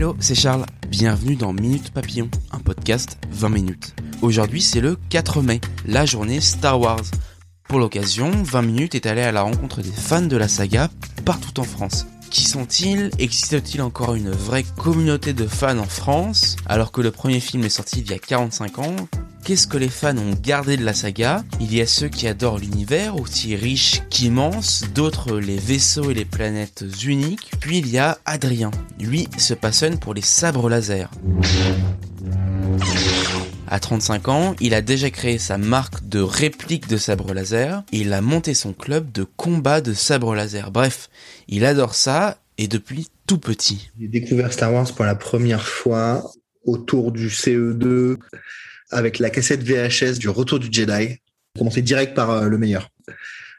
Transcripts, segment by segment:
Hello, c'est Charles. Bienvenue dans Minute Papillon, un podcast 20 minutes. Aujourd'hui, c'est le 4 mai, la journée Star Wars. Pour l'occasion, 20 minutes est allé à la rencontre des fans de la saga partout en France. Qui sont-ils? Existe-t-il encore une vraie communauté de fans en France? Alors que le premier film est sorti il y a 45 ans Qu'est-ce que les fans ont gardé de la saga? Il y a ceux qui adorent l'univers, aussi riche qu'immense, d'autres les vaisseaux et les planètes uniques, puis il y a Adrien. Lui se passionne pour les sabres laser. À 35 ans, il a déjà créé sa marque de réplique de sabre laser il a monté son club de combat de sabre laser. Bref, il adore ça et depuis tout petit. J'ai découvert Star Wars pour la première fois autour du CE2 avec la cassette VHS du Retour du Jedi. Commencé direct par euh, le meilleur.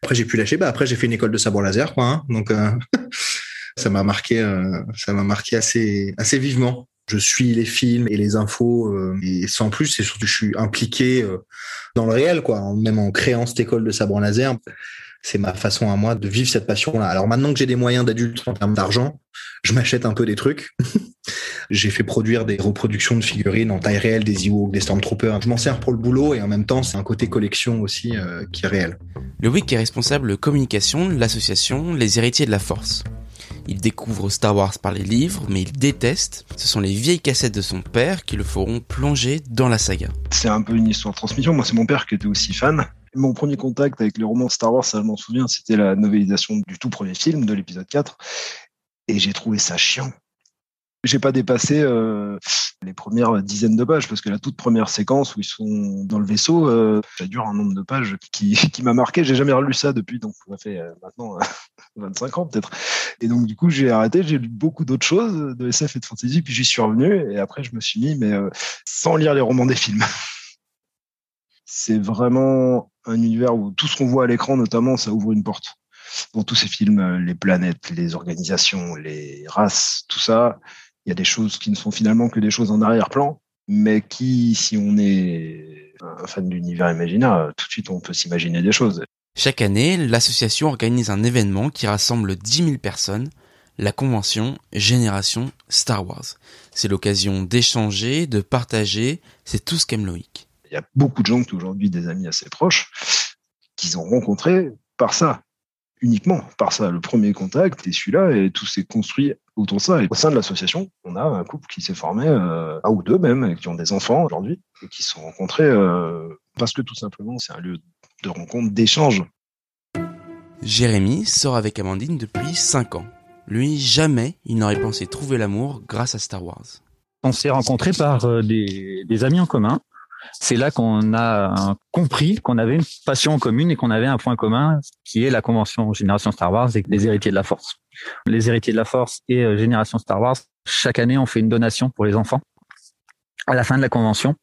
Après j'ai pu lâcher. Bah après j'ai fait une école de sabre laser quoi. Hein. donc euh, ça m'a marqué, euh, ça m'a marqué assez assez vivement. Je suis les films et les infos euh, et sans plus. C'est surtout je suis impliqué euh, dans le réel quoi. Même en créant cette école de sabre laser c'est ma façon à moi de vivre cette passion-là. Alors maintenant que j'ai des moyens d'adulte en termes d'argent, je m'achète un peu des trucs. j'ai fait produire des reproductions de figurines en taille réelle des Ewoks, des Stormtroopers. Je m'en sers pour le boulot et en même temps, c'est un côté collection aussi euh, qui est réel. Loïc est responsable communication de l'association Les Héritiers de la Force. Il découvre Star Wars par les livres, mais il déteste. Ce sont les vieilles cassettes de son père qui le feront plonger dans la saga. C'est un peu une histoire de transmission. Moi, c'est mon père qui était aussi fan. Mon premier contact avec les romans Star Wars, ça je m'en souviens, c'était la novélisation du tout premier film, de l'épisode 4. Et j'ai trouvé ça chiant. J'ai pas dépassé euh, les premières dizaines de pages parce que la toute première séquence où ils sont dans le vaisseau, euh, ça dure un nombre de pages qui, qui m'a marqué. J'ai jamais relu ça depuis, donc ça fait euh, maintenant 25 ans peut-être. Et donc du coup j'ai arrêté. J'ai lu beaucoup d'autres choses de SF et de fantasy, puis j'y suis revenu et après je me suis mis, mais sans lire les romans des films. C'est vraiment un univers où tout ce qu'on voit à l'écran, notamment, ça ouvre une porte. Dans tous ces films, les planètes, les organisations, les races, tout ça, il y a des choses qui ne sont finalement que des choses en arrière-plan, mais qui, si on est un fan d'univers imaginaire, tout de suite on peut s'imaginer des choses. Chaque année, l'association organise un événement qui rassemble 10 000 personnes, la convention Génération Star Wars. C'est l'occasion d'échanger, de partager, c'est tout ce qu'aime Loïc. Il y a beaucoup de gens qui aujourd'hui des amis assez proches qu'ils ont rencontrés par ça, uniquement par ça. Le premier contact et celui-là, et tout s'est construit ça. Et au sein de l'association, on a un couple qui s'est formé, euh, un ou deux même, qui ont des enfants aujourd'hui, et qui se sont rencontrés euh, parce que tout simplement, c'est un lieu de rencontre, d'échange. Jérémy sort avec Amandine depuis 5 ans. Lui, jamais il n'aurait pensé trouver l'amour grâce à Star Wars. On s'est rencontrés par euh, des, des amis en commun c'est là qu'on a compris qu'on avait une passion commune et qu'on avait un point commun qui est la convention Génération Star Wars et les héritiers de la Force. Les héritiers de la Force et euh, Génération Star Wars, chaque année, on fait une donation pour les enfants à la fin de la convention.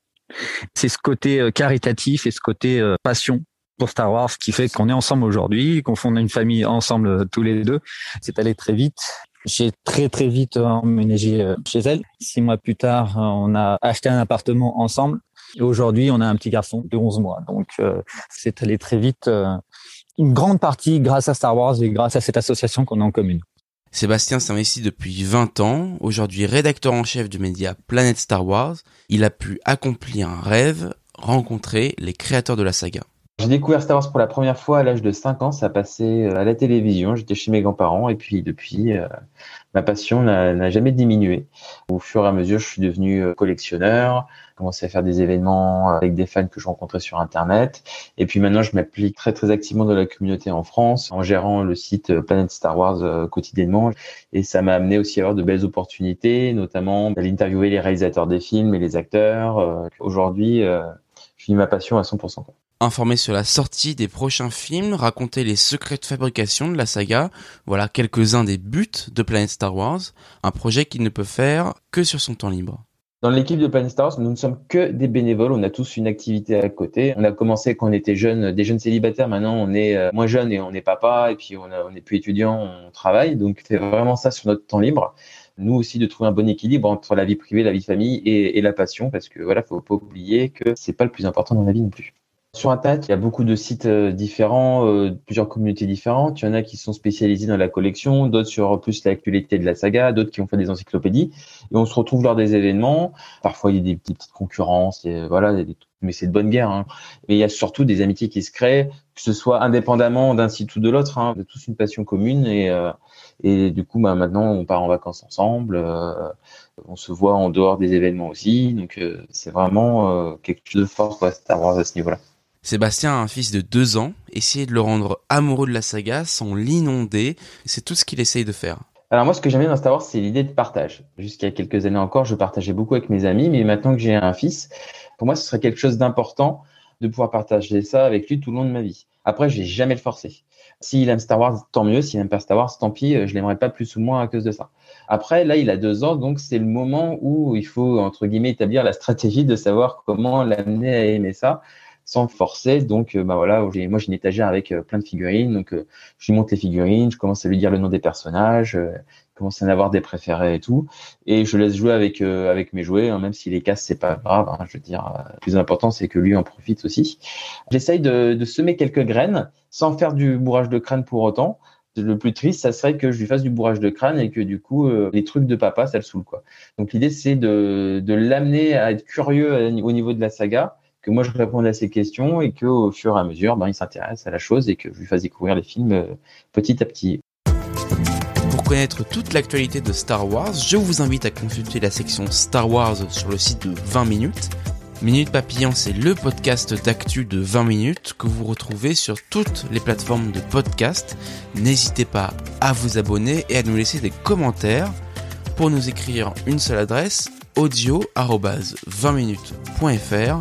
C'est ce côté euh, caritatif et ce côté euh, passion pour Star Wars qui fait qu'on est ensemble aujourd'hui, qu'on fonde une famille ensemble tous les deux. C'est allé très vite. J'ai très très vite emménagé chez elle. Six mois plus tard, on a acheté un appartement ensemble. Aujourd'hui, on a un petit garçon de 11 mois. Donc, euh, c'est allé très vite. Euh, une grande partie grâce à Star Wars et grâce à cette association qu'on a en commune. Sébastien s'investit depuis 20 ans. Aujourd'hui rédacteur en chef du média Planète Star Wars, il a pu accomplir un rêve, rencontrer les créateurs de la saga. J'ai découvert Star Wars pour la première fois à l'âge de 5 ans. Ça passait euh, à la télévision. J'étais chez mes grands-parents et puis depuis, ma passion n'a jamais diminué. Au fur et à mesure, je suis devenu collectionneur, commencé à faire des événements avec des fans que je rencontrais sur Internet. Et puis maintenant, je m'applique très très activement dans la communauté en France, en gérant le site Planet Star Wars euh, quotidiennement. Et ça m'a amené aussi à avoir de belles opportunités, notamment d'aller interviewer les réalisateurs des films et les acteurs. Euh, aujourd'hui, euh, suis ma passion à 100%. Quoi. Informer sur la sortie des prochains films, raconter les secrets de fabrication de la saga, voilà quelques-uns des buts de Planet Star Wars, un projet qu'il ne peut faire que sur son temps libre. Dans l'équipe de Planet Star Wars, nous ne sommes que des bénévoles. On a tous une activité à côté. On a commencé quand on était jeunes, des jeunes célibataires. Maintenant, on est euh, moins jeunes et on est papa. Et puis, on, a, on est plus étudiant, on travaille. Donc, c'est vraiment ça sur notre temps libre. Nous aussi, de trouver un bon équilibre entre la vie privée, la vie de famille et, et la passion. Parce que voilà, faut pas oublier que c'est pas le plus important dans la vie non plus. Sur Internet, il y a beaucoup de sites euh, différents, euh, plusieurs communautés différentes. Il y en a qui sont spécialisés dans la collection, d'autres sur plus l'actualité de la saga, d'autres qui ont fait des encyclopédies. Et on se retrouve lors des événements. Parfois, il y a des, petites concurrences, et, voilà, mais c'est de bonne guerre. Hein. Mais il y a surtout des amitiés qui se créent, que ce soit indépendamment d'un site ou de l'autre. Hein. On a tous une passion commune et, euh, et du coup, bah, maintenant, on part en vacances ensemble. on se voit en dehors des événements aussi. Donc, c'est vraiment quelque chose de fort, quoi, Star Wars à ce niveau-là. Sébastien a un fils de deux ans. Essayer de le rendre amoureux de la saga sans l'inonder, c'est tout ce qu'il essaye de faire. Alors moi, ce que j'aime bien dans Star Wars, c'est l'idée de partage. Jusqu'à quelques années encore, je partageais beaucoup avec mes amis, mais maintenant que j'ai un fils, pour moi, ce serait quelque chose d'important de pouvoir partager ça avec lui tout le long de ma vie. Après, je vais jamais le forcer. S'il aime Star Wars, tant mieux. S'il aime pas Star Wars, tant pis. Je l'aimerais pas plus ou moins à cause de ça. Après, là, il a deux ans, donc c'est le moment où il faut entre guillemets établir la stratégie de savoir comment l'amener à aimer ça sans forcer. Donc, euh, bah voilà, moi j'ai une étagère avec euh, plein de figurines. Donc, euh, je lui montre les figurines, je commence à lui dire le nom des personnages, je commence à en avoir des préférés et tout. Et je laisse jouer avec avec mes jouets, hein, même si les casse c'est pas grave. Hein, je veux dire, le plus important c'est que lui en profite aussi. J'essaye de, de semer quelques graines sans faire du bourrage de crâne pour autant le plus triste, ça serait que je lui fasse du bourrage de crâne et que du coup, les trucs de papa, ça le saoule. Quoi. Donc l'idée, c'est de, de l'amener à être curieux au niveau de la saga que moi je réponde à ces questions et qu'au fur et à mesure, ben, il s'intéresse à la chose et que je lui fasse découvrir les films euh, petit à petit. Pour connaître toute l'actualité de Star Wars, je vous invite à consulter la section Star Wars sur le site de 20 minutes. Minute Papillon, c'est le podcast d'actu de 20 minutes que vous retrouvez sur toutes les plateformes de podcast. N'hésitez pas à vous abonner et à nous laisser des commentaires. Pour nous écrire une seule adresse, audio-20minutes.fr